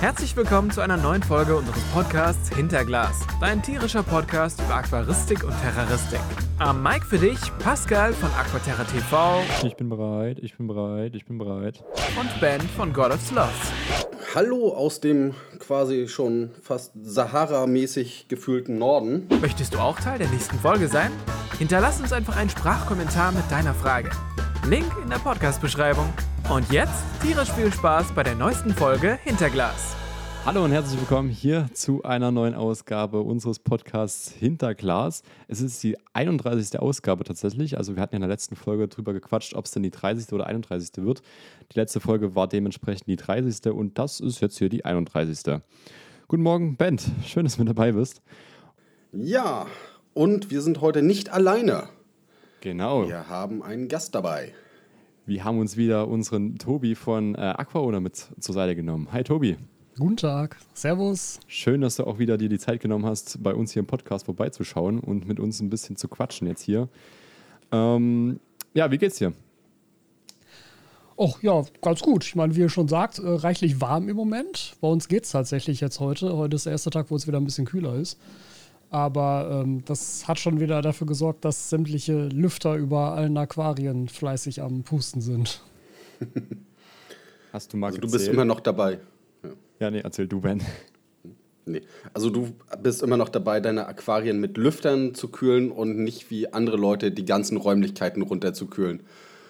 Herzlich willkommen zu einer neuen Folge unseres Podcasts Hinterglas, dein tierischer Podcast über Aquaristik und Terroristik. Am Mic für dich Pascal von Aquaterra TV. Ich bin bereit, ich bin bereit, ich bin bereit. Und Ben von God of Sloths. Hallo aus dem quasi schon fast Sahara-mäßig gefühlten Norden. Möchtest du auch Teil der nächsten Folge sein? Hinterlass uns einfach einen Sprachkommentar mit deiner Frage. Link in der Podcast-Beschreibung. Und jetzt tierisch viel Spaß bei der neuesten Folge Hinterglas. Hallo und herzlich willkommen hier zu einer neuen Ausgabe unseres Podcasts Hinterglas. Es ist die 31. Ausgabe tatsächlich. Also wir hatten ja in der letzten Folge drüber gequatscht, ob es denn die 30. oder 31. wird. Die letzte Folge war dementsprechend die 30. und das ist jetzt hier die 31. Guten Morgen, Bent. Schön, dass du mit dabei bist. Ja, und wir sind heute nicht alleine. Genau. Wir haben einen Gast dabei. Wir haben uns wieder unseren Tobi von äh, AquaOwner mit zur Seite genommen. Hi Tobi. Guten Tag, Servus. Schön, dass du auch wieder dir die Zeit genommen hast, bei uns hier im Podcast vorbeizuschauen und mit uns ein bisschen zu quatschen jetzt hier. Ähm, ja, wie geht's dir? Och ja, ganz gut. Ich meine, wie ihr schon sagt, äh, reichlich warm im Moment. Bei uns geht es tatsächlich jetzt heute. Heute ist der erste Tag, wo es wieder ein bisschen kühler ist. Aber ähm, das hat schon wieder dafür gesorgt, dass sämtliche Lüfter über allen Aquarien fleißig am Pusten sind. Hast du mal Also du bist immer noch dabei. Ja, nee, erzähl du, Ben. Nee. Also du bist immer noch dabei, deine Aquarien mit Lüftern zu kühlen und nicht wie andere Leute die ganzen Räumlichkeiten runterzukühlen.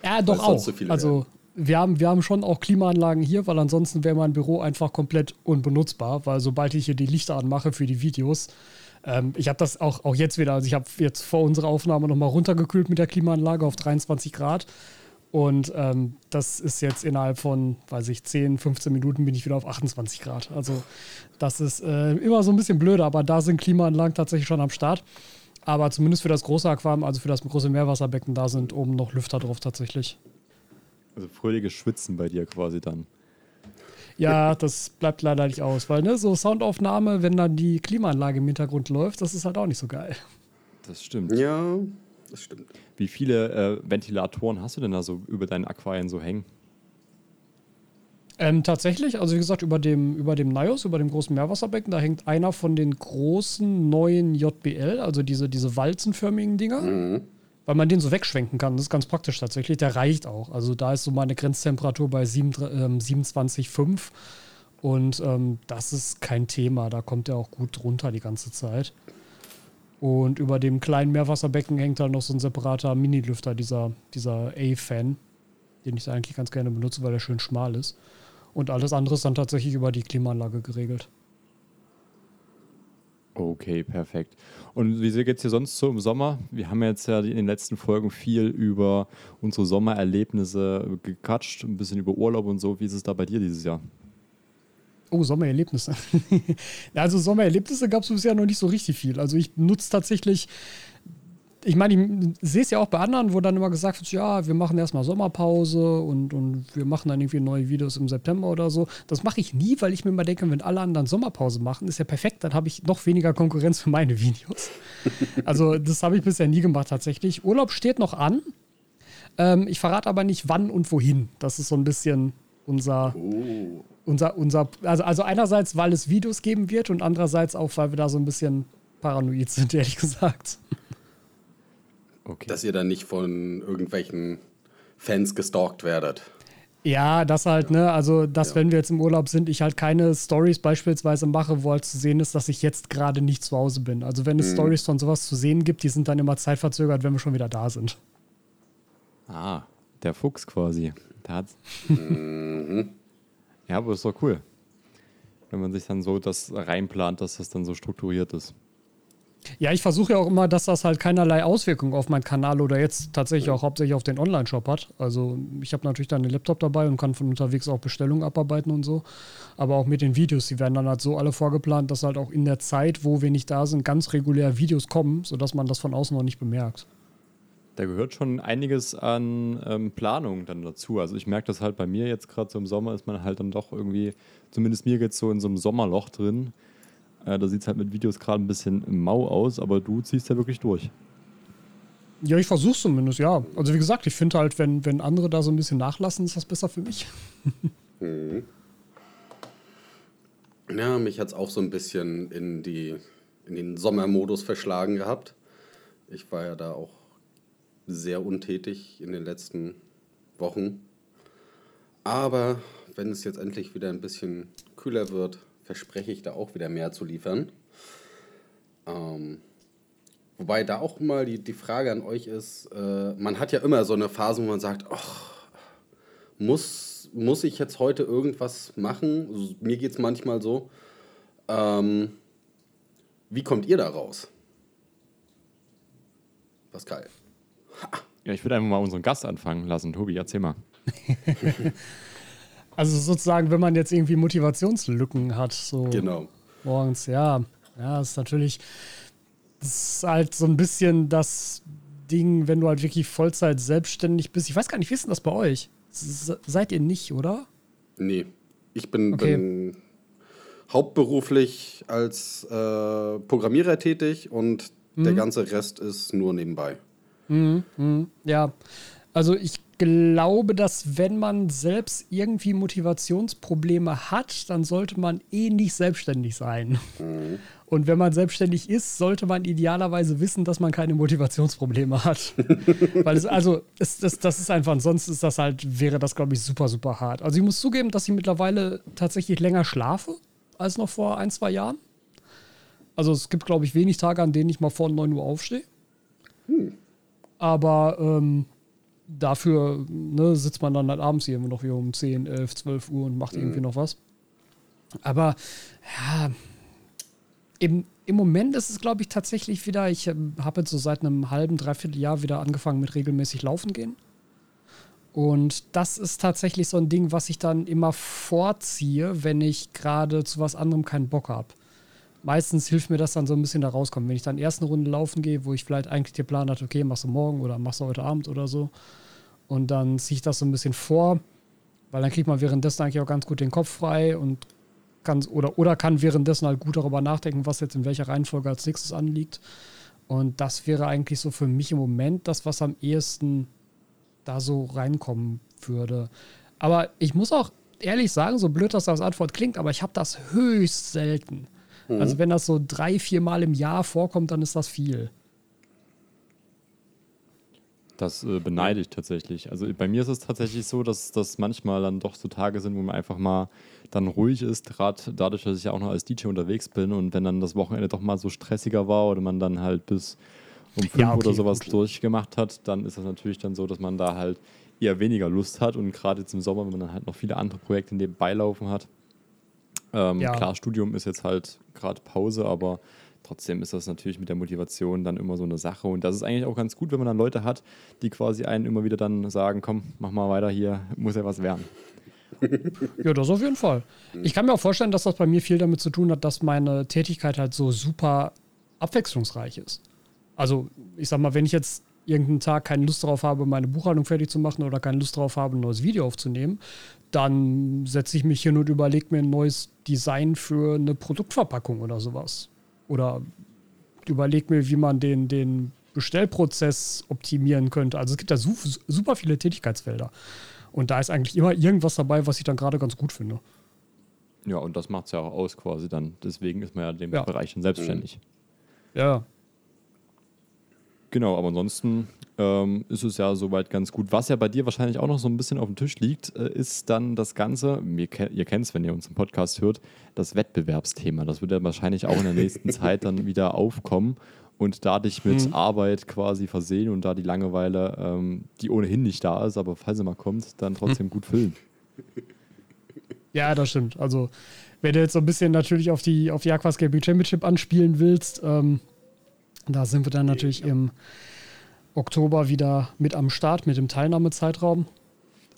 Ja, doch auch. zu viele also wir haben, wir haben schon auch Klimaanlagen hier, weil ansonsten wäre mein Büro einfach komplett unbenutzbar, weil sobald ich hier die Lichter anmache für die Videos, ähm, ich habe das auch, auch jetzt wieder, also ich habe jetzt vor unserer Aufnahme nochmal runtergekühlt mit der Klimaanlage auf 23 Grad. Und ähm, das ist jetzt innerhalb von, weiß ich, 10, 15 Minuten bin ich wieder auf 28 Grad. Also das ist äh, immer so ein bisschen blöd, aber da sind Klimaanlagen tatsächlich schon am Start. Aber zumindest für das große Aquarium, also für das große Meerwasserbecken, da sind oben noch Lüfter drauf tatsächlich. Also fröhliches Schwitzen bei dir quasi dann. Ja, das bleibt leider nicht aus, weil ne, so Soundaufnahme, wenn dann die Klimaanlage im Hintergrund läuft, das ist halt auch nicht so geil. Das stimmt. Ja, das stimmt. Wie viele äh, Ventilatoren hast du denn da so über deinen Aquarien so hängen? Ähm, tatsächlich, also wie gesagt, über dem, über dem Nios, über dem großen Meerwasserbecken, da hängt einer von den großen neuen JBL, also diese, diese walzenförmigen Dinger, weil man den so wegschwenken kann. Das ist ganz praktisch tatsächlich. Der reicht auch. Also da ist so meine Grenztemperatur bei 7, ähm, 27,5 und ähm, das ist kein Thema. Da kommt er auch gut drunter die ganze Zeit. Und über dem kleinen Meerwasserbecken hängt dann noch so ein separater Mini-Lüfter, dieser, dieser A-Fan, den ich eigentlich ganz gerne benutze, weil er schön schmal ist. Und alles andere ist dann tatsächlich über die Klimaanlage geregelt. Okay, perfekt. Und wie geht es dir sonst so im Sommer? Wir haben jetzt ja in den letzten Folgen viel über unsere Sommererlebnisse gequatscht, ein bisschen über Urlaub und so. Wie ist es da bei dir dieses Jahr? Oh, Sommererlebnisse. Also Sommererlebnisse gab es bisher noch nicht so richtig viel. Also ich nutze tatsächlich, ich meine, ich sehe es ja auch bei anderen, wo dann immer gesagt wird, ja, wir machen erstmal Sommerpause und, und wir machen dann irgendwie neue Videos im September oder so. Das mache ich nie, weil ich mir immer denke, wenn alle anderen Sommerpause machen, ist ja perfekt, dann habe ich noch weniger Konkurrenz für meine Videos. Also das habe ich bisher nie gemacht tatsächlich. Urlaub steht noch an. Ähm, ich verrate aber nicht wann und wohin. Das ist so ein bisschen unser, Oh. unser, unser, also, also einerseits, weil es Videos geben wird und andererseits auch, weil wir da so ein bisschen paranoid sind, ehrlich gesagt. Okay. Dass ihr dann nicht von irgendwelchen Fans gestalkt werdet. Ja, das halt, ne, also, dass Ja. wenn wir jetzt im Urlaub sind, ich halt keine Stories beispielsweise mache, wo halt zu sehen ist, dass ich jetzt gerade nicht zu Hause bin. Also, wenn es Stories von sowas zu sehen gibt, die sind dann immer zeitverzögert, wenn wir schon wieder da sind. ah, der Fuchs quasi. Der hat's. Ja, aber ist doch cool. Wenn man sich dann so das reinplant, dass das dann so strukturiert ist. Ja, ich versuche ja auch immer, dass das halt keinerlei Auswirkungen auf meinen Kanal oder jetzt tatsächlich auch hauptsächlich auf den Online-Shop hat. Also ich habe natürlich dann einen Laptop dabei und kann von unterwegs auch Bestellungen abarbeiten und so. Aber auch mit den Videos, die werden dann halt so alle vorgeplant, dass halt auch in der Zeit, wo wir nicht da sind, ganz regulär Videos kommen, sodass man das von außen noch nicht bemerkt. Da gehört schon einiges an ähm, Planung dann dazu. Also ich merke das halt bei mir jetzt gerade so im Sommer ist man halt dann doch irgendwie, zumindest mir geht es so in so einem Sommerloch drin. Äh, da sieht es halt mit Videos gerade ein bisschen mau aus, aber du ziehst ja wirklich durch. Ja, ich versuche zumindest, ja. Also wie gesagt, ich finde halt, wenn, wenn andere da so ein bisschen nachlassen, ist das besser für mich. Ja, mich hat es auch so ein bisschen in, die, in den Sommermodus verschlagen gehabt. Ich war ja da auch sehr untätig in den letzten Wochen. Aber wenn es jetzt endlich wieder ein bisschen kühler wird, verspreche ich da auch wieder mehr zu liefern. Ähm, wobei da auch mal die, die Frage an euch ist, äh, man hat ja immer so eine Phase, wo man sagt, ach, muss, muss ich jetzt heute irgendwas machen? Also, mir geht es manchmal so. Ähm, wie kommt ihr da raus? Pascal. Ja, ich würde einfach mal unseren Gast anfangen lassen. Tobi, erzähl mal. Also sozusagen, wenn man jetzt irgendwie Motivationslücken hat, so Genau. morgens, ja, ja, ist natürlich, das ist halt so ein bisschen das Ding, wenn du halt wirklich Vollzeit selbstständig bist. Ich weiß gar nicht, wie ist denn das bei euch? Se- Seid ihr nicht, oder? Nee. Ich bin, Okay. bin hauptberuflich als äh, Programmierer tätig und der ganze Rest ist nur nebenbei. Ja, also ich glaube, dass wenn man selbst irgendwie Motivationsprobleme hat, dann sollte man eh nicht selbstständig sein. Und wenn man selbstständig ist, sollte man idealerweise wissen, dass man keine Motivationsprobleme hat. Weil es also, es, das, das ist einfach, ansonsten ist das halt, wäre das, glaube ich, super, super hart. Also ich muss zugeben, dass ich mittlerweile tatsächlich länger schlafe als noch vor ein, zwei Jahren. Also es gibt, glaube ich, wenig Tage, an denen ich mal vor 9 Uhr aufstehe. Aber ähm, dafür ne, sitzt man dann halt abends hier immer noch hier um 10, 11, 12 Uhr und macht irgendwie noch was. Aber ja, im, im Moment ist es, glaube ich, tatsächlich wieder, ich ähm, habe jetzt so seit einem halben, dreiviertel Jahr wieder angefangen mit regelmäßig Laufen gehen. Und das ist tatsächlich so ein Ding, was ich dann immer vorziehe, wenn ich gerade zu was anderem keinen Bock habe. Meistens hilft mir das dann so ein bisschen da rauskommen. Wenn ich dann erst eine Runde laufen gehe, wo ich vielleicht eigentlich den Plan hatte, okay, machst du morgen oder machst du heute Abend oder so. Und dann ziehe ich das so ein bisschen vor, weil dann kriegt man währenddessen eigentlich auch ganz gut den Kopf frei und kann oder, oder kann währenddessen halt gut darüber nachdenken, was jetzt in welcher Reihenfolge als nächstes anliegt. Und das wäre eigentlich so für mich im Moment das, was am ehesten da so reinkommen würde. Aber ich muss auch ehrlich sagen, so blöd das als Antwort klingt, aber ich habe das höchst selten. Also wenn das so drei, vier Mal im Jahr vorkommt, dann ist das viel. Das äh, beneide ich tatsächlich. Also bei mir ist es tatsächlich so, dass das manchmal dann doch so Tage sind, wo man einfach mal dann ruhig ist, gerade dadurch, dass ich ja auch noch als DJ unterwegs bin und wenn dann das Wochenende doch mal so stressiger war oder man dann halt bis um fünf Ja, okay, oder sowas gut. durchgemacht hat, dann ist das natürlich dann so, dass man da halt eher weniger Lust hat und gerade jetzt im Sommer, wenn man dann halt noch viele andere Projekte nebenbei laufen hat. Ähm, Ja. Klar, Studium ist jetzt halt gerade Pause, aber trotzdem ist das natürlich mit der Motivation dann immer so eine Sache. Und das ist eigentlich auch ganz gut, wenn man dann Leute hat, die quasi einen immer wieder dann sagen, komm, mach mal weiter hier, muss ja was werden. Ja, das auf jeden Fall. Ich kann mir auch vorstellen, dass das bei mir viel damit zu tun hat, dass meine Tätigkeit halt so super abwechslungsreich ist. Also, ich sag mal, wenn ich jetzt irgendeinen Tag keine Lust darauf habe, meine Buchhaltung fertig zu machen oder keine Lust darauf habe, ein neues Video aufzunehmen, dann setze ich mich hin und überlege mir ein neues Design für eine Produktverpackung oder sowas. Oder überlege mir, wie man den, den Bestellprozess optimieren könnte. Also es gibt da su super viele Tätigkeitsfelder. Und da ist eigentlich immer irgendwas dabei, was ich dann gerade ganz gut finde. Ja, und das macht es ja auch aus quasi dann. Deswegen ist man ja in dem Ja. Bereich dann selbstständig. Ja. Genau, aber ansonsten ähm, ist es ja soweit ganz gut. Was ja bei dir wahrscheinlich auch noch so ein bisschen auf dem Tisch liegt, äh, ist dann das Ganze, ihr, ihr kennt es, wenn ihr uns im Podcast hört, das Wettbewerbsthema. Das wird ja wahrscheinlich auch in der nächsten Zeit dann wieder aufkommen und da dich mit Arbeit quasi versehen und da die Langeweile, ähm, die ohnehin nicht da ist, aber falls sie mal kommt, dann trotzdem gut füllen. Ja, das stimmt. Also, wenn du jetzt so ein bisschen natürlich auf die, auf die Aquas Gaming Championship anspielen willst, ähm, da sind wir dann natürlich im Oktober wieder mit am Start mit dem Teilnahmezeitraum.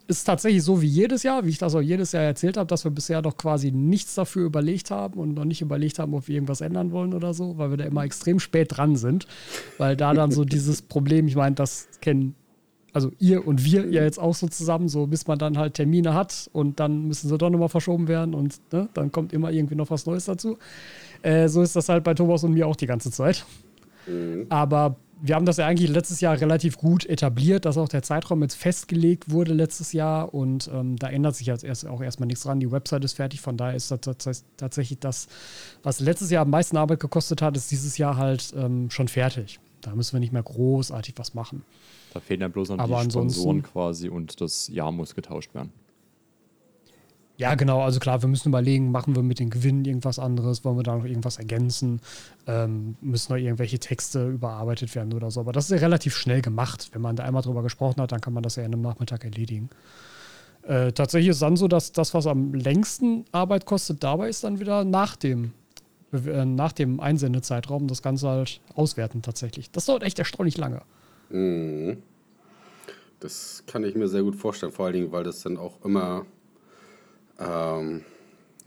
Ist tatsächlich so wie jedes Jahr, wie ich das auch jedes Jahr erzählt habe, dass wir bisher noch quasi nichts dafür überlegt haben und noch nicht überlegt haben, ob wir irgendwas ändern wollen oder so, weil wir da immer extrem spät dran sind. Weil da dann so dieses Problem, ich meine, das kennen also ihr und wir ja jetzt auch so zusammen, so bis man dann halt Termine hat und dann müssen sie doch nochmal verschoben werden und ne, dann kommt immer irgendwie noch was Neues dazu. Äh, so ist das halt bei Thomas und mir auch die ganze Zeit. Aber wir haben das ja eigentlich letztes Jahr relativ gut etabliert, dass auch der Zeitraum jetzt festgelegt wurde letztes Jahr und ähm, da ändert sich jetzt erst, auch erstmal nichts dran. Die Website ist fertig, von daher ist das tatsächlich das, was letztes Jahr am meisten Arbeit gekostet hat, ist dieses Jahr halt ähm, schon fertig. Da müssen wir nicht mehr großartig was machen. Da fehlen dann bloß noch Aber die Sponsoren quasi und das Jahr muss getauscht werden. Ja, genau. Also klar, wir müssen überlegen, machen wir mit den Gewinnen irgendwas anderes? Wollen wir da noch irgendwas ergänzen? Ähm, müssen noch irgendwelche Texte überarbeitet werden oder so? Aber das ist ja relativ schnell gemacht. Wenn man da einmal drüber gesprochen hat, dann kann man das ja in einem Nachmittag erledigen. Äh, tatsächlich ist dann so, dass das, was am längsten Arbeit kostet, dabei ist dann wieder nach dem, äh, nach dem Einsendezeitraum das Ganze halt auswerten tatsächlich. Das dauert echt erstaunlich lange. Mhm. Das kann ich mir sehr gut vorstellen, vor allen Dingen, weil das dann auch immer ähm,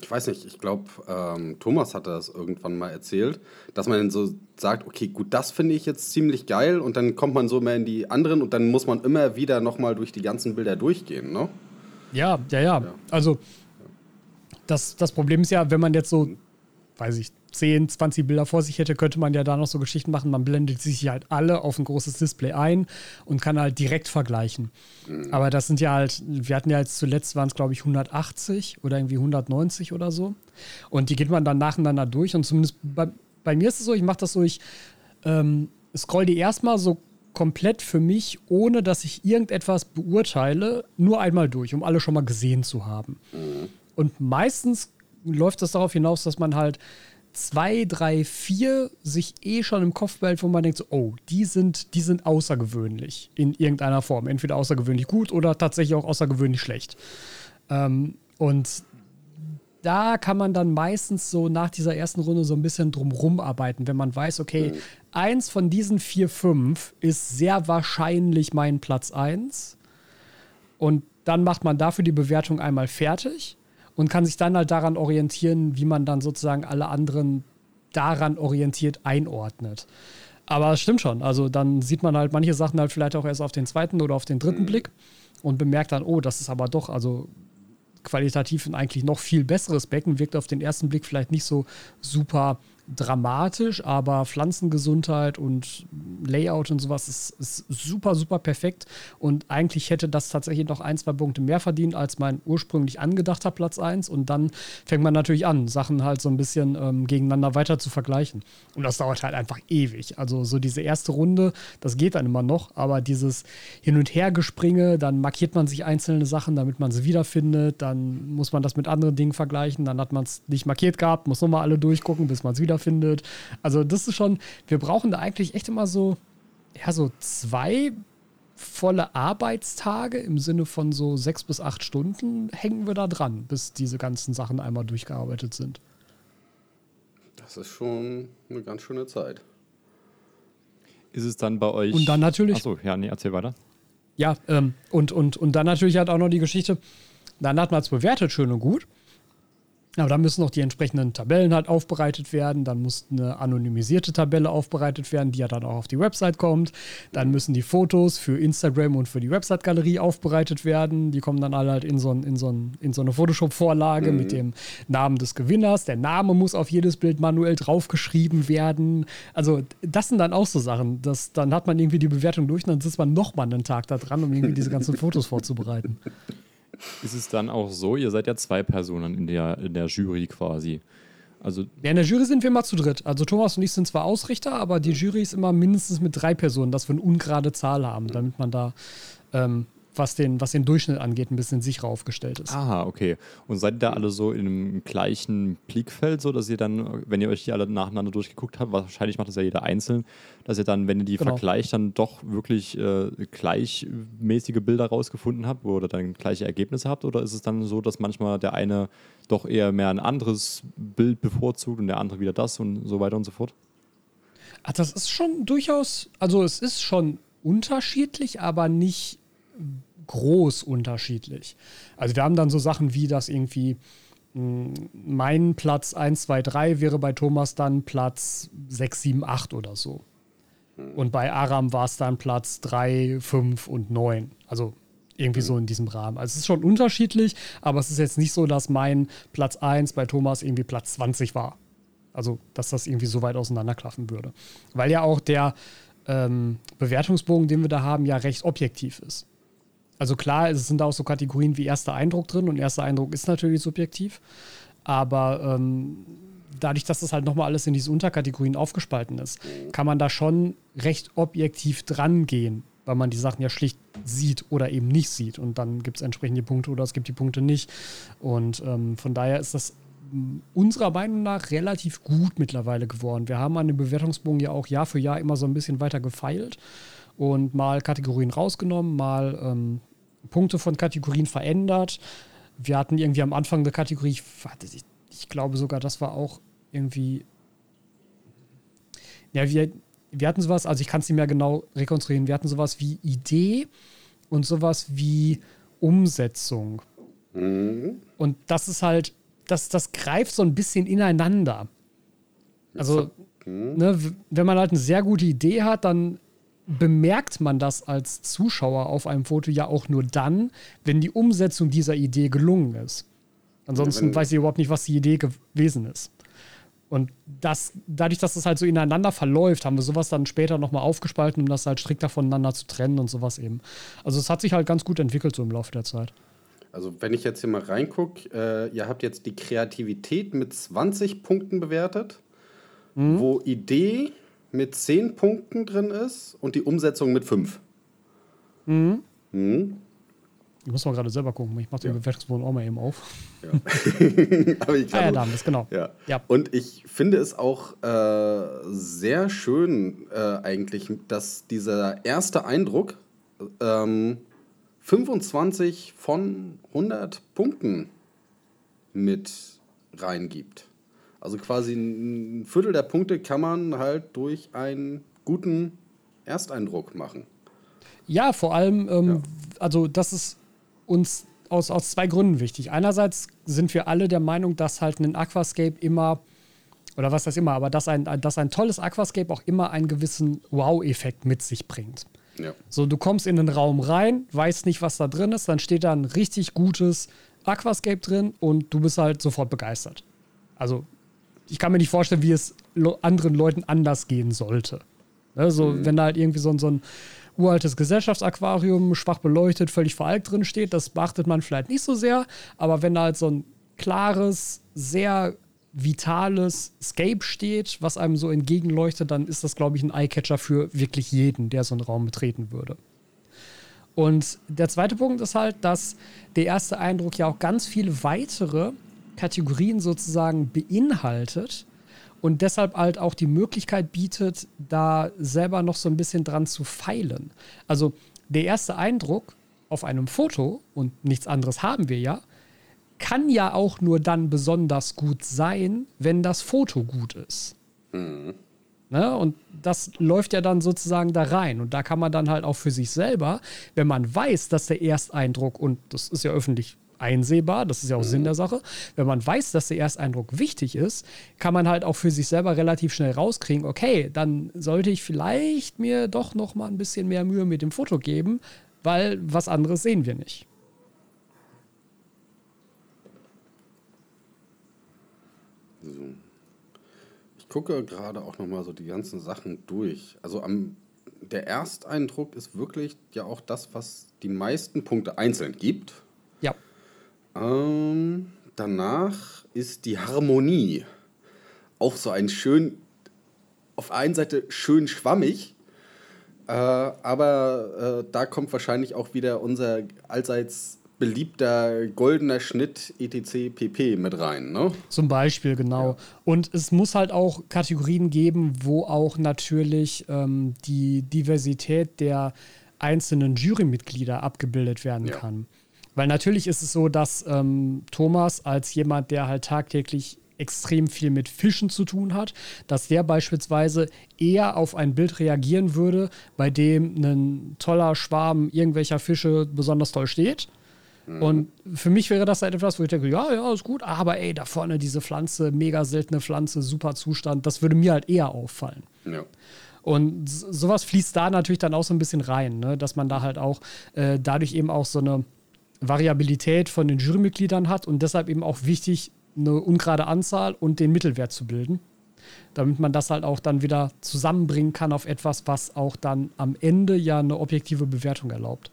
ich weiß nicht, ich glaube, ähm, Thomas hatte das irgendwann mal erzählt, dass man dann so sagt, okay, gut, das finde ich jetzt ziemlich geil und dann kommt man so mehr in die anderen und dann muss man immer wieder nochmal durch die ganzen Bilder durchgehen, ne? Ja, ja, ja. ja. Also das, das Problem ist ja, wenn man jetzt so, weiß ich, 10, 20 Bilder vor sich hätte, könnte man ja da noch so Geschichten machen. Man blendet sich halt alle auf ein großes Display ein und kann halt direkt vergleichen. Mhm. Aber das sind ja halt, wir hatten ja jetzt zuletzt waren es glaube ich 180 oder irgendwie 190 oder so. Und die geht man dann nacheinander durch und zumindest bei, bei mir ist es so, ich mache das so, ich ähm, scroll die erstmal so komplett für mich, ohne dass ich irgendetwas beurteile, nur einmal durch, um alle schon mal gesehen zu haben. Mhm. Und meistens läuft das darauf hinaus, dass man halt zwei, drei, vier sich eh schon im Kopf behält, wo man denkt, so, oh, die sind, die sind außergewöhnlich in irgendeiner Form. Entweder außergewöhnlich gut oder tatsächlich auch außergewöhnlich schlecht. Ähm, und da kann man dann meistens so nach dieser ersten Runde so ein bisschen drumrum arbeiten, wenn man weiß, okay, mhm. eins von diesen vier, fünf ist sehr wahrscheinlich mein Platz eins. Und dann macht man dafür die Bewertung einmal fertig und kann sich dann halt daran orientieren, wie man dann sozusagen alle anderen daran orientiert einordnet. Aber es stimmt schon. Also dann sieht man halt manche Sachen halt vielleicht auch erst auf den zweiten oder auf den dritten mhm. Blick und bemerkt dann, oh, das ist aber doch, also qualitativ ein eigentlich noch viel besseres Becken, wirkt auf den ersten Blick vielleicht nicht so super dramatisch, aber Pflanzengesundheit und Layout und sowas ist, ist, super, super perfekt. Und eigentlich hätte das tatsächlich noch ein, zwei Punkte mehr verdient als mein ursprünglich angedachter Platz 1. Und dann fängt man natürlich an, Sachen halt so ein bisschen ähm, gegeneinander weiter zu vergleichen. Und das dauert halt einfach ewig. Also so diese erste Runde, das geht dann immer noch, aber dieses Hin- und Hergespringe, dann markiert man sich einzelne Sachen, damit man sie wiederfindet, dann muss man das mit anderen Dingen vergleichen, dann hat man es nicht markiert gehabt, muss nochmal alle durchgucken, bis man es wieder wiederfindet. Also das ist schon, wir brauchen da eigentlich echt immer so, ja, so zwei volle Arbeitstage im Sinne von so sechs bis acht Stunden hängen wir da dran, bis diese ganzen Sachen einmal durchgearbeitet sind. Das ist schon eine ganz schöne Zeit. Ist es dann bei euch. Und dann natürlich. Achso, ja, nee, erzähl weiter. Ja, ähm, und, und, und dann natürlich halt auch noch die Geschichte, dann hat man es bewertet, schön und gut. Aber dann müssen noch die entsprechenden Tabellen halt aufbereitet werden. Dann muss eine anonymisierte Tabelle aufbereitet werden, die ja dann auch auf die Website kommt. Dann müssen die Fotos für Instagram und für die Website-Galerie aufbereitet werden. Die kommen dann alle halt in so, ein, in so, ein, in so eine Photoshop-Vorlage mhm. mit dem Namen des Gewinners. Der Name muss auf jedes Bild manuell draufgeschrieben werden. Also, das sind dann auch so Sachen. Das, dann hat man irgendwie die Bewertung durch und dann sitzt man nochmal einen Tag da dran, um irgendwie diese ganzen Fotos vorzubereiten. Ist es dann auch so, ihr seid ja zwei Personen in der, in der Jury quasi. Also ja, in der Jury sind wir immer zu dritt. Also Thomas und ich sind zwar Ausrichter, aber die Jury ist immer mindestens mit drei Personen, dass wir eine ungerade Zahl haben, damit man da ähm, was den, was den Durchschnitt angeht, ein bisschen sicherer aufgestellt ist. Aha, okay. Und seid ihr da alle so in einem gleichen Blickfeld, so dass ihr dann, wenn ihr euch die alle nacheinander durchgeguckt habt, wahrscheinlich macht das ja jeder einzeln, dass ihr dann, wenn ihr die genau. vergleicht, dann doch wirklich äh, gleichmäßige Bilder rausgefunden habt, ihr dann gleiche Ergebnisse habt? Oder ist es dann so, dass manchmal der eine doch eher mehr ein anderes Bild bevorzugt und der andere wieder das und so weiter und so fort? Ach, das ist schon durchaus, also es ist schon unterschiedlich, aber nicht groß unterschiedlich. Also wir haben dann so Sachen wie, dass irgendwie hm, mein Platz 1, 2, 3 wäre bei Thomas dann Platz 6, 7, 8 oder so. Und bei Aram war es dann Platz 3, 5 und 9. Also irgendwie so in diesem Rahmen. Also es ist schon unterschiedlich, aber es ist jetzt nicht so, dass mein Platz 1 bei Thomas irgendwie Platz 20 war. Also, dass das irgendwie so weit auseinanderklaffen würde. Weil ja auch der ähm, Bewertungsbogen, den wir da haben, ja recht objektiv ist. Also klar, es sind da auch so Kategorien wie erster Eindruck drin und erster Eindruck ist natürlich subjektiv, aber ähm, dadurch, dass das halt nochmal alles in diese Unterkategorien aufgespalten ist, kann man da schon recht objektiv dran gehen, weil man die Sachen ja schlicht sieht oder eben nicht sieht. Und dann gibt es entsprechende Punkte oder es gibt die Punkte nicht. Und ähm, von daher ist das unserer Meinung nach relativ gut mittlerweile geworden. Wir haben an dem Bewertungsbogen ja auch Jahr für Jahr immer so ein bisschen weiter gefeilt und mal Kategorien rausgenommen, mal ähm, Punkte von Kategorien verändert. Wir hatten irgendwie am Anfang eine Kategorie, ich, ich glaube sogar, das war auch irgendwie. Ja, wir, wir hatten sowas, also ich kann es nicht mehr genau rekonstruieren, wir hatten sowas wie Idee und sowas wie Umsetzung. Mhm. Und das ist halt, das, das greift so ein bisschen ineinander. Also, mhm. ne, wenn man halt eine sehr gute Idee hat, dann bemerkt man das als Zuschauer auf einem Foto ja auch nur dann, wenn die Umsetzung dieser Idee gelungen ist. Ansonsten ja, weiß ich überhaupt nicht, was die Idee gewesen ist. Und das, dadurch, dass das halt so ineinander verläuft, haben wir sowas dann später nochmal aufgespalten, um das halt strikter voneinander zu trennen und sowas eben. Also es hat sich halt ganz gut entwickelt so im Laufe der Zeit. Also wenn ich jetzt hier mal reingucke, äh, ihr habt jetzt die Kreativität mit 20 Punkten bewertet, mhm. wo Idee mit 10 Punkten drin ist und die Umsetzung mit 5. Mhm. Mhm. Ich muss mal gerade selber gucken. Ich mache den ja. Bewertungsboden auch mal eben auf. Ja. Aber ich ah, ja, Dames, genau. Ja. ja. Und ich finde es auch äh, sehr schön äh, eigentlich, dass dieser erste Eindruck ähm, 25 von 100 Punkten mit reingibt. Also quasi ein Viertel der Punkte kann man halt durch einen guten Ersteindruck machen. Ja, vor allem, ähm, ja. also das ist uns aus, aus zwei Gründen wichtig. Einerseits sind wir alle der Meinung, dass halt ein Aquascape immer, oder was das immer, aber dass ein, dass ein tolles Aquascape auch immer einen gewissen Wow-Effekt mit sich bringt. Ja. So, du kommst in den Raum rein, weißt nicht, was da drin ist, dann steht da ein richtig gutes Aquascape drin und du bist halt sofort begeistert. Also, ich kann mir nicht vorstellen, wie es anderen Leuten anders gehen sollte. Ne, so, mhm. wenn da halt irgendwie so, so ein uraltes Gesellschaftsaquarium, schwach beleuchtet, völlig veralkt drin steht. Das beachtet man vielleicht nicht so sehr, aber wenn da halt so ein klares, sehr vitales Scape steht, was einem so entgegenleuchtet, dann ist das, glaube ich, ein Eyecatcher für wirklich jeden, der so einen Raum betreten würde. Und der zweite Punkt ist halt, dass der erste Eindruck ja auch ganz viele weitere Kategorien sozusagen beinhaltet, und deshalb halt auch die Möglichkeit bietet, da selber noch so ein bisschen dran zu feilen. Also der erste Eindruck auf einem Foto, und nichts anderes haben wir ja, kann ja auch nur dann besonders gut sein, wenn das Foto gut ist. Mhm. Ne? Und das läuft ja dann sozusagen da rein. Und da kann man dann halt auch für sich selber, wenn man weiß, dass der Ersteindruck, und das ist ja öffentlich einsehbar, das ist ja auch mhm. Sinn der Sache. Wenn man weiß, dass der Ersteindruck wichtig ist, kann man halt auch für sich selber relativ schnell rauskriegen, okay, dann sollte ich vielleicht mir doch noch mal ein bisschen mehr Mühe mit dem Foto geben, weil was anderes sehen wir nicht. So. Ich gucke gerade auch noch mal so die ganzen Sachen durch. Also am der Ersteindruck ist wirklich ja auch das, was die meisten Punkte einzeln gibt. Ähm, danach ist die Harmonie. Auch so ein schön, auf der einen Seite schön schwammig, äh, aber äh, da kommt wahrscheinlich auch wieder unser allseits beliebter goldener Schnitt etc. pp. mit rein. Ne? Zum Beispiel, genau. Ja. Und es muss halt auch Kategorien geben, wo auch natürlich ähm, die Diversität der einzelnen Jurymitglieder abgebildet werden ja. kann. Weil natürlich ist es so, dass ähm, Thomas als jemand, der halt tagtäglich extrem viel mit Fischen zu tun hat, dass der beispielsweise eher auf ein Bild reagieren würde, bei dem ein toller Schwarm irgendwelcher Fische besonders toll steht. Mhm. Und für mich wäre das halt etwas, wo ich denke, ja, ja, ist gut, aber ey, da vorne diese Pflanze, mega seltene Pflanze, super Zustand, das würde mir halt eher auffallen. Ja. Und sowas fließt da natürlich dann auch so ein bisschen rein, ne? dass man da halt auch äh, dadurch eben auch so eine Variabilität von den Jurymitgliedern hat und deshalb eben auch wichtig, eine ungerade Anzahl und den Mittelwert zu bilden. damit man das halt auch dann wieder zusammenbringen kann auf etwas, was auch dann am Ende ja eine objektive Bewertung erlaubt.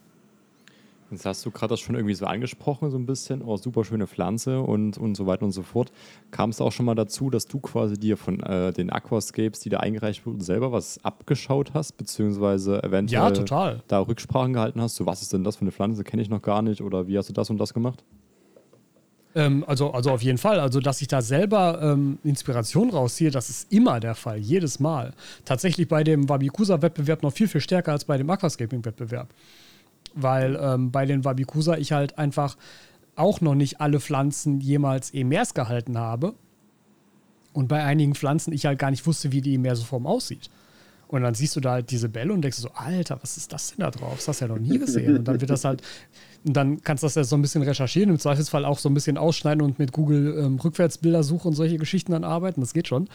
Jetzt hast du gerade das schon irgendwie so angesprochen, so ein bisschen. Oh, super schöne Pflanze und, und so weiter und so fort. Kam es auch schon mal dazu, dass du quasi dir von äh, den Aquascapes, die da eingereicht wurden, selber was abgeschaut hast, beziehungsweise eventuell ja, total. da Rücksprachen gehalten hast? So, was ist denn das für eine Pflanze? Kenne ich noch gar nicht. Oder wie hast du das und das gemacht? Ähm, also, also auf jeden Fall. Also, dass ich da selber ähm, Inspiration rausziehe, das ist immer der Fall, jedes Mal. Tatsächlich bei dem Wabikusa-Wettbewerb noch viel, viel stärker als bei dem Aquascaping-Wettbewerb weil ähm, bei den Wabikusa ich halt einfach auch noch nicht alle Pflanzen jemals EMERS gehalten habe. Und bei einigen Pflanzen ich halt gar nicht wusste, wie die EMERS-Form aussieht. Und dann siehst du da halt diese Bälle und denkst so, Alter, was ist das denn da drauf? Das hast du ja noch nie gesehen. Und dann wird das halt, und dann kannst du das ja so ein bisschen recherchieren, im Zweifelsfall auch so ein bisschen ausschneiden und mit Google ähm, Rückwärtsbildersuche und solche Geschichten dann arbeiten. Das geht schon.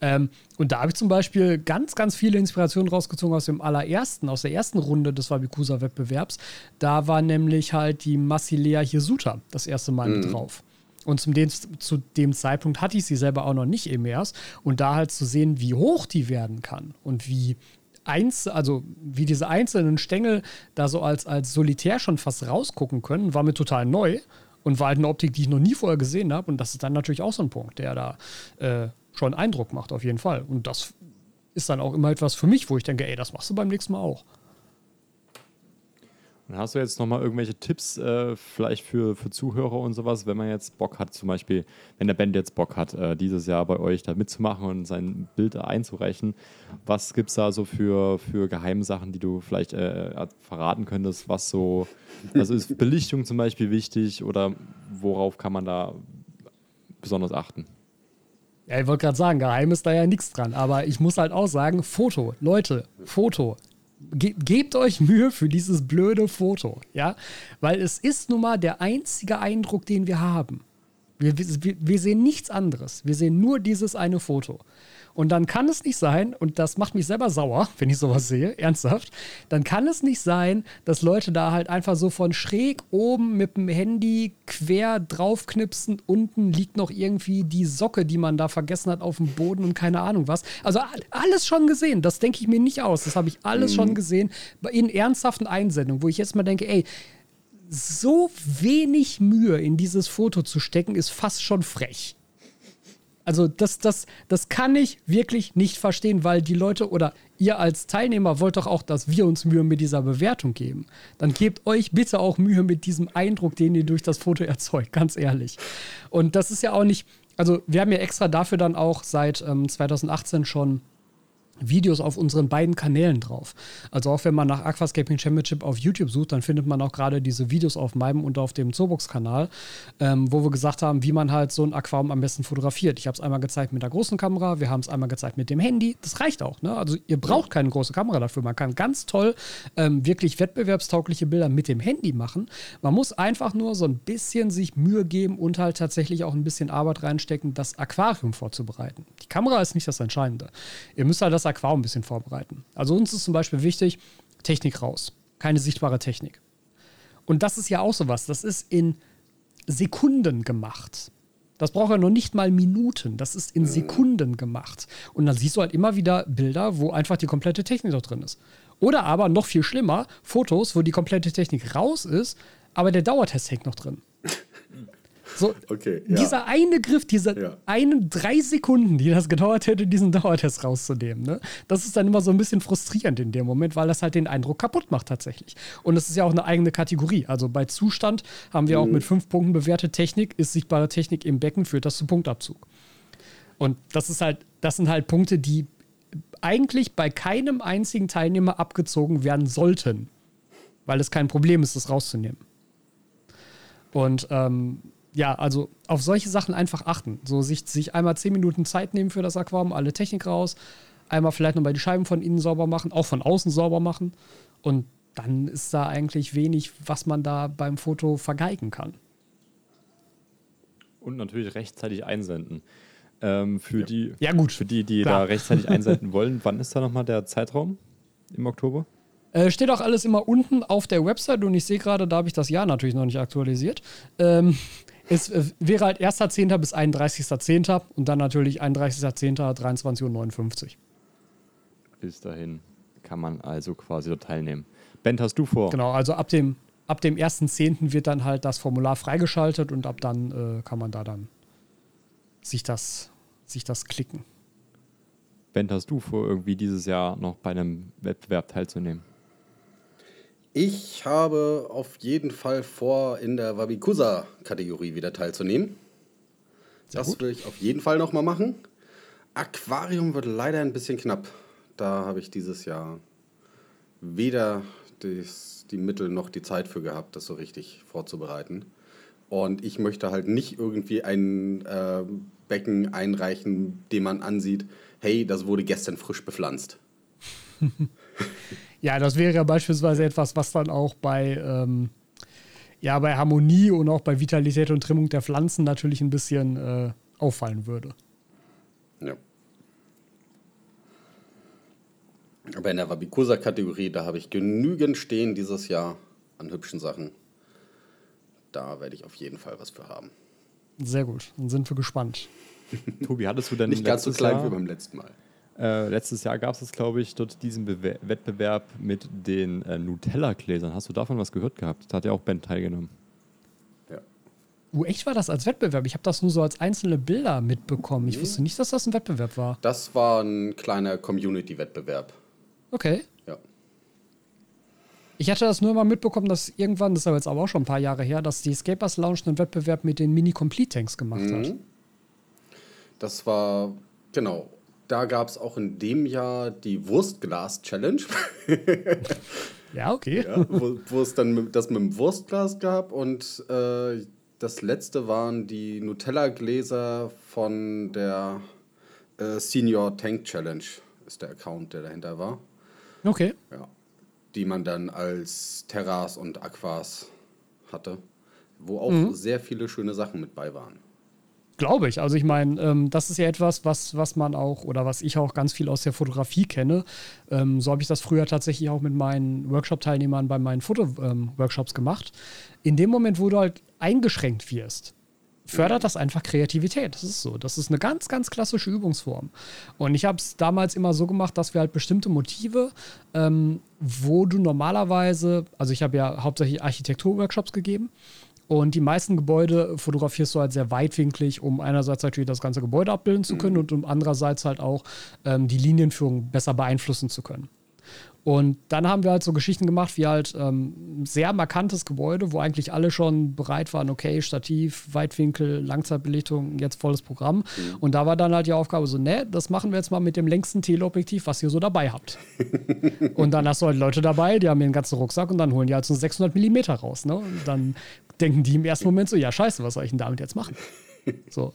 Ähm, und da habe ich zum Beispiel ganz, ganz viele Inspirationen rausgezogen aus dem allerersten, aus der ersten Runde des Wabikusa-Wettbewerbs. Da war nämlich halt die Massilea Hirsuta das erste Mal mhm. mit drauf. Und zum dem, zu dem Zeitpunkt hatte ich sie selber auch noch nicht im Mers. Und da halt zu sehen, wie hoch die werden kann und wie eins, also wie diese einzelnen Stängel da so als, als solitär schon fast rausgucken können, war mir total neu und war halt eine Optik, die ich noch nie vorher gesehen habe. Und das ist dann natürlich auch so ein Punkt, der da äh, schon Eindruck macht, auf jeden Fall. Und das ist dann auch immer etwas für mich, wo ich denke, ey, das machst du beim nächsten Mal auch. Und hast du jetzt nochmal irgendwelche Tipps äh, vielleicht für, für Zuhörer und sowas, wenn man jetzt Bock hat, zum Beispiel, wenn der Band jetzt Bock hat, äh, dieses Jahr bei euch da mitzumachen und sein Bild einzureichen, was gibt es da so für, für Geheimsachen, die du vielleicht äh, verraten könntest, was so, also ist Belichtung zum Beispiel wichtig oder worauf kann man da besonders achten? Ja, ich wollte gerade sagen, geheim ist da ja nichts dran, aber ich muss halt auch sagen, Foto, Leute, Foto, Ge gebt euch Mühe für dieses blöde Foto, ja, weil es ist nun mal der einzige Eindruck, den wir haben. Wir, wir, wir sehen nichts anderes. Wir sehen nur dieses eine Foto. Und dann kann es nicht sein, und das macht mich selber sauer, wenn ich sowas sehe, ernsthaft, dann kann es nicht sein, dass Leute da halt einfach so von schräg oben mit dem Handy quer draufknipsen, unten liegt noch irgendwie die Socke, die man da vergessen hat auf dem Boden und keine Ahnung was. Also alles schon gesehen, das denke ich mir nicht aus, das habe ich alles mhm. schon gesehen in ernsthaften Einsendungen, wo ich jetzt mal denke, ey, so wenig Mühe in dieses Foto zu stecken, ist fast schon frech. Also das, das, das kann ich wirklich nicht verstehen, weil die Leute oder ihr als Teilnehmer wollt doch auch, dass wir uns Mühe mit dieser Bewertung geben. Dann gebt euch bitte auch Mühe mit diesem Eindruck, den ihr durch das Foto erzeugt, ganz ehrlich. Und das ist ja auch nicht, also wir haben ja extra dafür dann auch seit ähm, 2018 schon Videos auf unseren beiden Kanälen drauf. Also auch wenn man nach Aquascaping Championship auf YouTube sucht, dann findet man auch gerade diese Videos auf meinem und auf dem Zobox-Kanal, ähm, wo wir gesagt haben, wie man halt so ein Aquarium am besten fotografiert. Ich habe es einmal gezeigt mit der großen Kamera, wir haben es einmal gezeigt mit dem Handy. Das reicht auch. Ne? Also ihr braucht keine große Kamera dafür. Man kann ganz toll ähm, wirklich wettbewerbstaugliche Bilder mit dem Handy machen. Man muss einfach nur so ein bisschen sich Mühe geben und halt tatsächlich auch ein bisschen Arbeit reinstecken, das Aquarium vorzubereiten. Die Kamera ist nicht das Entscheidende. Ihr müsst halt das Aquarium ein bisschen vorbereiten. Also uns ist zum Beispiel wichtig, Technik raus. Keine sichtbare Technik. Und das ist ja auch sowas. Das ist in Sekunden gemacht. Das braucht ja noch nicht mal Minuten. Das ist in Sekunden gemacht. Und dann siehst du halt immer wieder Bilder, wo einfach die komplette Technik noch drin ist. Oder aber noch viel schlimmer, Fotos, wo die komplette Technik raus ist, aber der Dauertest hängt noch drin. So, okay, ja. Dieser eine Griff, diese ja. einen drei Sekunden, die das gedauert hätte, diesen Dauertest rauszunehmen, ne? das ist dann immer so ein bisschen frustrierend in dem Moment, weil das halt den Eindruck kaputt macht tatsächlich. Und es ist ja auch eine eigene Kategorie. Also bei Zustand haben wir mhm. auch mit fünf Punkten bewertet Technik, ist sichtbare Technik im Becken, führt das zu Punktabzug. Und das ist halt, das sind halt Punkte, die eigentlich bei keinem einzigen Teilnehmer abgezogen werden sollten, weil es kein Problem ist, das rauszunehmen. Und ähm, ja, also auf solche Sachen einfach achten. So sich, sich einmal zehn Minuten Zeit nehmen für das Aquarium, alle Technik raus, einmal vielleicht nochmal die Scheiben von innen sauber machen, auch von außen sauber machen. Und dann ist da eigentlich wenig, was man da beim Foto vergeigen kann. Und natürlich rechtzeitig einsenden. Ähm, für, ja. Die, ja, gut. für die, die Klar. da rechtzeitig einsenden wollen, wann ist da nochmal der Zeitraum im Oktober? Äh, steht auch alles immer unten auf der Website und ich sehe gerade, da habe ich das Jahr natürlich noch nicht aktualisiert. Ähm, Es äh, wäre halt 1.10. bis 31.10. und dann natürlich 31.10. 23.59 Uhr. Bis dahin kann man also quasi dort teilnehmen. Ben, hast du vor? Genau, also ab dem, ab dem 1.10. wird dann halt das Formular freigeschaltet und ab dann äh, kann man da dann sich das, sich das klicken. Ben, hast du vor, irgendwie dieses Jahr noch bei einem Wettbewerb teilzunehmen? Ich habe auf jeden Fall vor, in der Wabikusa-Kategorie wieder teilzunehmen. Sehr das gut. will ich auf jeden Fall nochmal machen. Aquarium wird leider ein bisschen knapp. Da habe ich dieses Jahr weder das, die Mittel noch die Zeit für gehabt, das so richtig vorzubereiten. Und ich möchte halt nicht irgendwie ein äh, Becken einreichen, dem man ansieht, hey, das wurde gestern frisch bepflanzt. Ja, das wäre ja beispielsweise etwas, was dann auch bei, ähm, ja, bei Harmonie und auch bei Vitalität und Trimmung der Pflanzen natürlich ein bisschen äh, auffallen würde. Ja. Aber in der Wabikusa-Kategorie, da habe ich genügend stehen dieses Jahr an hübschen Sachen. Da werde ich auf jeden Fall was für haben. Sehr gut, dann sind wir gespannt. Tobi, hattest du denn Nicht ganz so klein Jahr, wie beim letzten Mal. Äh, letztes Jahr gab es, glaube ich, dort diesen Bewe Wettbewerb mit den äh, Nutella-Gläsern. Hast du davon was gehört gehabt? Da hat ja auch Ben teilgenommen. Ja. Uh, echt war das als Wettbewerb? Ich habe das nur so als einzelne Bilder mitbekommen. Ich wusste nicht, dass das ein Wettbewerb war. Das war ein kleiner Community-Wettbewerb. Okay. Ja. Ich hatte das nur mal mitbekommen, dass irgendwann, das ist aber jetzt aber auch schon ein paar Jahre her, dass die Escapers Lounge einen Wettbewerb mit den Mini-Complete-Tanks gemacht hat. Mhm. Das war, genau. Da gab es auch in dem Jahr die Wurstglas-Challenge. Ja, okay. ja, wo, es dann mit, das mit dem Wurstglas gab und äh, das letzte waren die Nutella-Gläser von der äh, Senior Tank Challenge, ist der Account, der dahinter war. Okay. Ja. Die man dann als Terras und Aquas hatte, wo auch sehr viele schöne Sachen mit bei waren. Glaube ich. Also ich meine, ähm, das ist ja etwas, was, was man auch oder was ich auch ganz viel aus der Fotografie kenne. Ähm, so habe ich das früher tatsächlich auch mit meinen Workshop-Teilnehmern bei meinen Foto-Workshops gemacht. In dem Moment, wo du halt eingeschränkt wirst, fördert das einfach Kreativität. Das ist so. Das ist eine ganz, ganz klassische Übungsform. Und ich habe es damals immer so gemacht, dass wir halt bestimmte Motive, ähm, wo du normalerweise, also ich habe ja hauptsächlich Architektur-Workshops gegeben. Und die meisten Gebäude fotografierst du halt sehr weitwinklig, um einerseits natürlich das ganze Gebäude abbilden zu können und um andererseits halt auch ähm, die Linienführung besser beeinflussen zu können. Und dann haben wir halt so Geschichten gemacht, wie halt ähm, ein sehr markantes Gebäude, wo eigentlich alle schon bereit waren, okay, Stativ, Weitwinkel, Langzeitbelichtung, jetzt volles Programm. Und da war dann halt die Aufgabe so, ne, das machen wir jetzt mal mit dem längsten Teleobjektiv, was ihr so dabei habt. und dann hast du halt Leute dabei, die haben ihren ganzen Rucksack und dann holen die halt so 600 Millimeter raus. Ne? Und dann denken die im ersten Moment so, ja scheiße, was soll ich denn damit jetzt machen? So.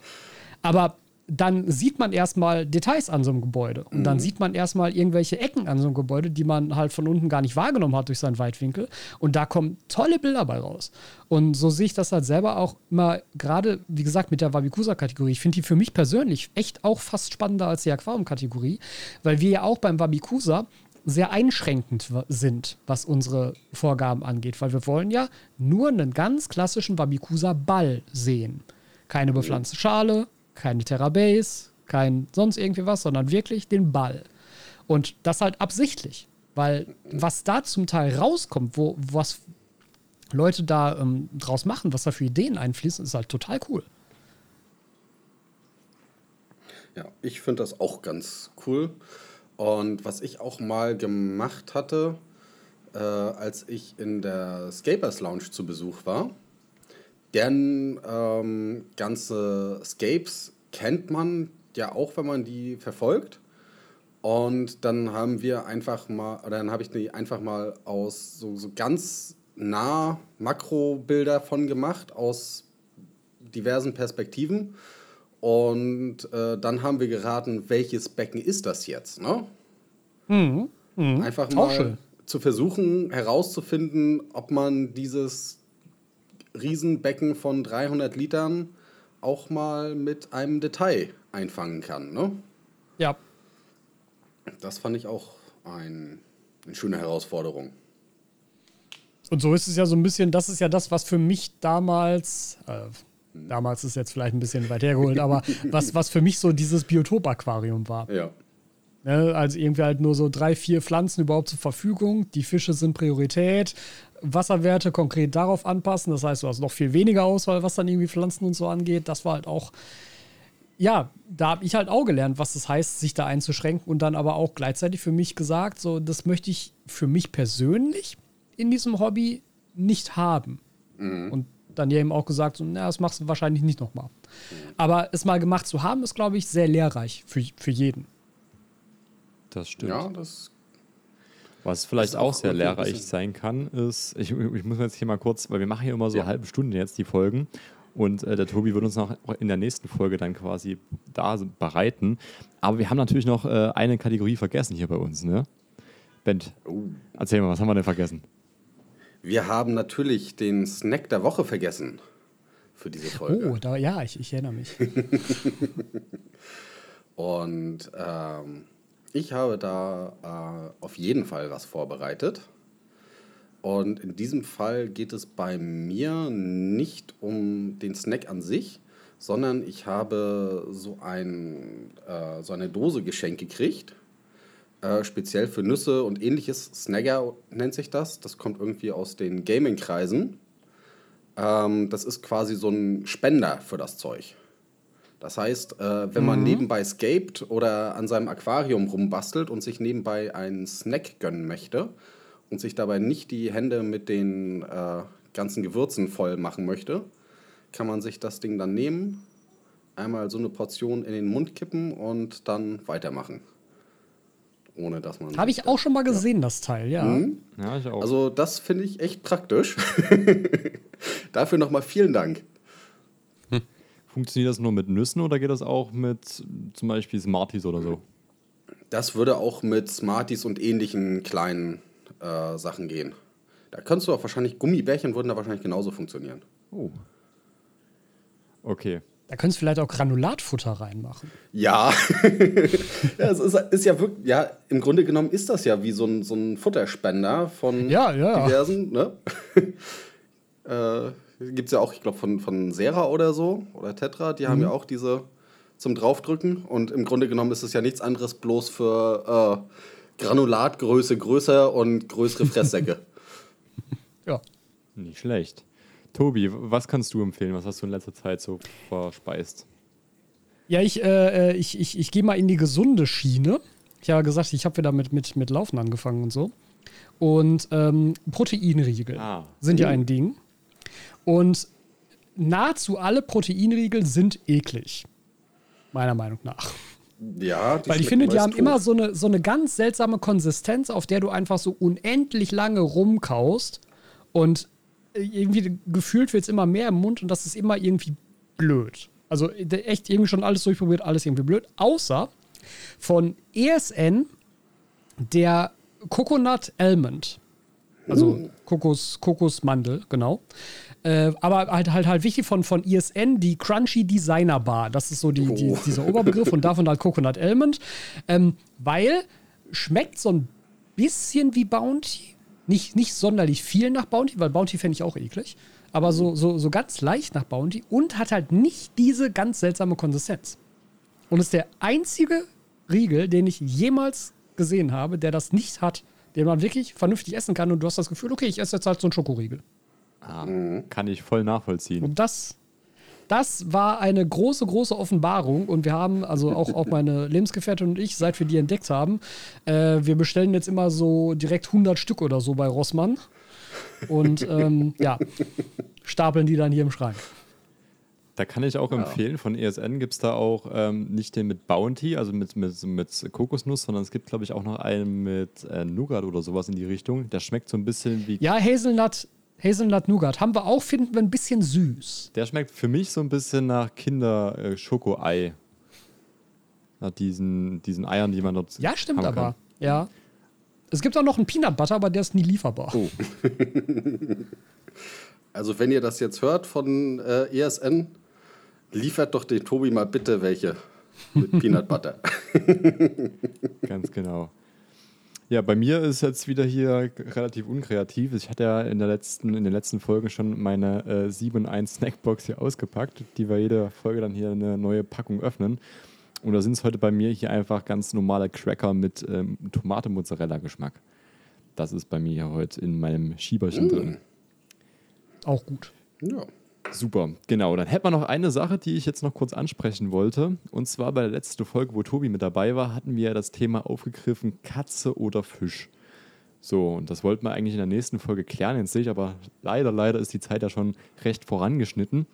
Aber dann sieht man erstmal Details an so einem Gebäude. Und dann sieht man erstmal irgendwelche Ecken an so einem Gebäude, die man halt von unten gar nicht wahrgenommen hat durch seinen Weitwinkel. Und da kommen tolle Bilder bei raus. Und so sehe ich das halt selber auch immer, gerade, wie gesagt, mit der Wabikusa-Kategorie. Ich finde die für mich persönlich echt auch fast spannender als die Aquarium-Kategorie, weil wir ja auch beim Wabikusa sehr einschränkend sind, was unsere Vorgaben angeht, weil wir wollen ja nur einen ganz klassischen Wabikusa-Ball sehen. Keine bepflanzte Schale, keine Terrabase, kein sonst irgendwie was, sondern wirklich den Ball. Und das halt absichtlich, weil was da zum Teil rauskommt, wo was Leute da ähm, draus machen, was da für Ideen einfließen, ist halt total cool. Ja, ich finde das auch ganz cool. Und was ich auch mal gemacht hatte, äh, als ich in der Scapers Lounge zu Besuch war, denn ähm, ganze Scapes kennt man ja auch, wenn man die verfolgt. Und dann haben wir einfach mal, oder dann habe ich die einfach mal aus so, so ganz nah Makrobilder von gemacht, aus diversen Perspektiven. Und äh, dann haben wir geraten, welches Becken ist das jetzt? Ne? Einfach Auch mal schön. zu versuchen herauszufinden, ob man dieses Riesenbecken von 300 Litern auch mal mit einem Detail einfangen kann. Ne? Ja, Das fand ich auch ein, eine schöne Herausforderung. Und so ist es ja so ein bisschen, das ist ja das, was für mich damals, äh, Damals ist jetzt vielleicht ein bisschen weit hergeholt, aber was, was für mich so dieses Biotop-Aquarium war. Ja. Ne, also irgendwie halt nur so drei, vier Pflanzen überhaupt zur Verfügung. Die Fische sind Priorität. Wasserwerte konkret darauf anpassen. Das heißt, du hast noch viel weniger Auswahl, was dann irgendwie Pflanzen und so angeht. Das war halt auch, ja, da habe ich halt auch gelernt, was es das heißt, sich da einzuschränken und dann aber auch gleichzeitig für mich gesagt, so, das möchte ich für mich persönlich in diesem Hobby nicht haben. Mhm. Und dann ja eben auch gesagt, so, na, das machst du wahrscheinlich nicht nochmal. Mhm. Aber es mal gemacht zu haben, ist, glaube ich, sehr lehrreich für, für jeden. Das stimmt. Ja, das. Was vielleicht auch, auch, sehr lehrreich sein kann, ist, ich, ich, muss jetzt hier mal kurz, weil wir machen hier immer so ja. halbe Stunde jetzt die Folgen und äh, der Tobi wird uns noch in der nächsten Folge dann quasi da bereiten. Aber wir haben natürlich noch äh, eine Kategorie vergessen hier bei uns, ne? Bent, oh. erzähl mal, was haben wir denn vergessen? Wir haben natürlich den Snack der Woche vergessen für diese Folge. Oh, da, ja, ich, ich erinnere mich. Und ähm, ich habe da äh, auf jeden Fall was vorbereitet. Und in diesem Fall geht es bei mir nicht um den Snack an sich, sondern ich habe so, ein, äh, so eine Dose geschenkt gekriegt äh, speziell für Nüsse und ähnliches. Snagger nennt sich das. Das kommt irgendwie aus den Gaming-Kreisen. Ähm, das ist quasi so ein Spender für das Zeug. Das heißt, äh, wenn man mhm. nebenbei scaped oder an seinem Aquarium rumbastelt und sich nebenbei einen Snack gönnen möchte und sich dabei nicht die Hände mit den äh, ganzen Gewürzen voll machen möchte, kann man sich das Ding dann nehmen, einmal so eine Portion in den Mund kippen und dann weitermachen ohne dass man. Habe ich auch schon mal gesehen, ja. das Teil, ja. Mhm. Ja, ich auch. Also, das finde ich echt praktisch. Dafür nochmal vielen Dank. Funktioniert das nur mit Nüssen oder geht das auch mit zum Beispiel Smarties oder so? Das würde auch mit Smarties und ähnlichen kleinen äh, Sachen gehen. Da könntest du auch wahrscheinlich, Gummibärchen würden da wahrscheinlich genauso funktionieren. Oh. Okay. Da könntest du vielleicht auch Granulatfutter reinmachen. Ja. ja, es ist, ist, ja wirklich, ja, im Grunde genommen ist das ja wie so ein, so ein Futterspender von ja, ja. diversen, ne? äh, Gibt es ja auch, ich glaube, von, von Sera oder so oder Tetra, die mhm. haben ja auch diese zum Draufdrücken. Und im Grunde genommen ist es ja nichts anderes bloß für äh, Granulatgröße größer und größere Fresssäcke. ja. Nicht schlecht. Tobi, was kannst du empfehlen? Was hast du in letzter Zeit so verspeist? Ja, ich, äh, äh ich, ich, ich gehe mal in die gesunde Schiene. Ich habe gesagt, ich habe wieder mit, mit, mit Laufen angefangen und so. Und ähm, Proteinriegel ah. sind ja ein Ding. Und nahezu alle Proteinriegel sind eklig. Meiner Meinung nach. Ja, Weil ich finde, die haben tot. immer so eine, so eine ganz seltsame Konsistenz, auf der du einfach so unendlich lange rumkaust. Und irgendwie gefühlt wird es immer mehr im Mund und das ist immer irgendwie blöd. Also echt irgendwie schon alles durchprobiert, alles irgendwie blöd. Außer von ESN der Coconut Almond. Also uh. Kokos, Kokosmandel, genau. Äh, aber halt, halt, halt wichtig von, von ESN, die Crunchy Designer Bar. Das ist so die, die oh. dieser Oberbegriff und davon halt Coconut Almond. Ähm, weil schmeckt so ein bisschen wie Bounty, nicht, nicht sonderlich viel nach Bounty, weil Bounty fände ich auch eklig. Aber so, so, so ganz leicht nach Bounty und hat halt nicht diese ganz seltsame Konsistenz. Und ist der einzige Riegel, den ich jemals gesehen habe, der das nicht hat, den man wirklich vernünftig essen kann und du hast das Gefühl, okay, ich esse jetzt halt so einen Schokoriegel. Ah, kann ich voll nachvollziehen. Und das, das war eine große, große Offenbarung und wir haben, also auch, auch meine Lebensgefährtin und ich, seit wir die entdeckt haben, äh, wir bestellen jetzt immer so direkt 100 Stück oder so bei Rossmann und ähm, ja, stapeln die dann hier im Schrank. Da kann ich auch ja. empfehlen, von ESN gibt es da auch ähm, nicht den mit Bounty, also mit, mit, mit Kokosnuss, sondern es gibt, glaube ich, auch noch einen mit äh, Nougat oder sowas in die Richtung. Der schmeckt so ein bisschen wie. Ja, Hazelnut, Hazelnut Nougat haben wir auch, finden wir ein bisschen süß. Der schmeckt für mich so ein bisschen nach Kinder-Schoko-Ei. Nach diesen, diesen Eiern, die man dort. Ja, stimmt aber. Kann. Ja. Es gibt auch noch einen Peanut Butter, aber der ist nie lieferbar. Oh. also, wenn ihr das jetzt hört von äh, ESN, liefert doch den Tobi mal bitte welche mit Peanut Butter. Ganz genau. Ja, bei mir ist jetzt wieder hier relativ unkreativ. Ich hatte ja in, der letzten, in den letzten Folgen schon meine äh, 7 1 Snackbox hier ausgepackt, die wir jede Folge dann hier eine neue Packung öffnen. Und da sind es heute bei mir hier einfach ganz normale Cracker mit ähm, Tomate-Mozzarella-Geschmack. Das ist bei mir hier heute in meinem Schieberchen drin. Auch gut. Ja. Super, genau. Dann hätten wir noch eine Sache, die ich jetzt noch kurz ansprechen wollte. Und zwar bei der letzten Folge, wo Tobi mit dabei war, hatten wir ja das Thema aufgegriffen, Katze oder Fisch. So, und das wollten wir eigentlich in der nächsten Folge klären. Jetzt sehe ich aber leider, leider ist die Zeit ja schon recht vorangeschnitten.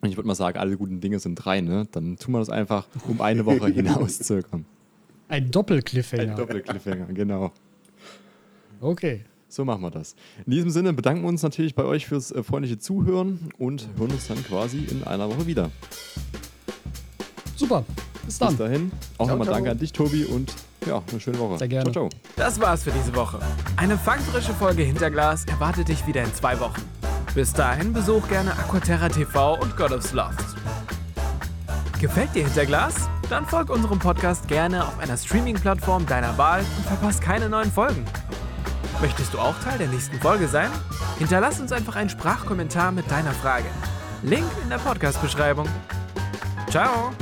Und ich würde mal sagen, alle guten Dinge sind drei, ne? Dann tun wir das einfach um eine Woche hinauszögern. Ein Doppelcliffhanger. Ein Doppelcliffhanger, genau. Okay. So machen wir das. In diesem Sinne bedanken wir uns natürlich bei euch fürs äh, freundliche Zuhören und hören uns dann quasi in einer Woche wieder. Super. Bis dann. Bis dahin. Auch nochmal danke an dich, Tobi, und ja, eine schöne Woche. Sehr gerne. Ciao, ciao. Das war's für diese Woche. Eine fangfrische Folge Hinterglas erwartet dich wieder in zwei Wochen. Bis dahin besuch gerne Aquaterra TV und God of Loft. Gefällt dir Hinterglas? Dann folg unserem Podcast gerne auf einer Streaming-Plattform deiner Wahl und verpasst keine neuen Folgen. Möchtest du auch Teil der nächsten Folge sein? Hinterlass uns einfach einen Sprachkommentar mit deiner Frage. Link in der Podcast-Beschreibung. Ciao!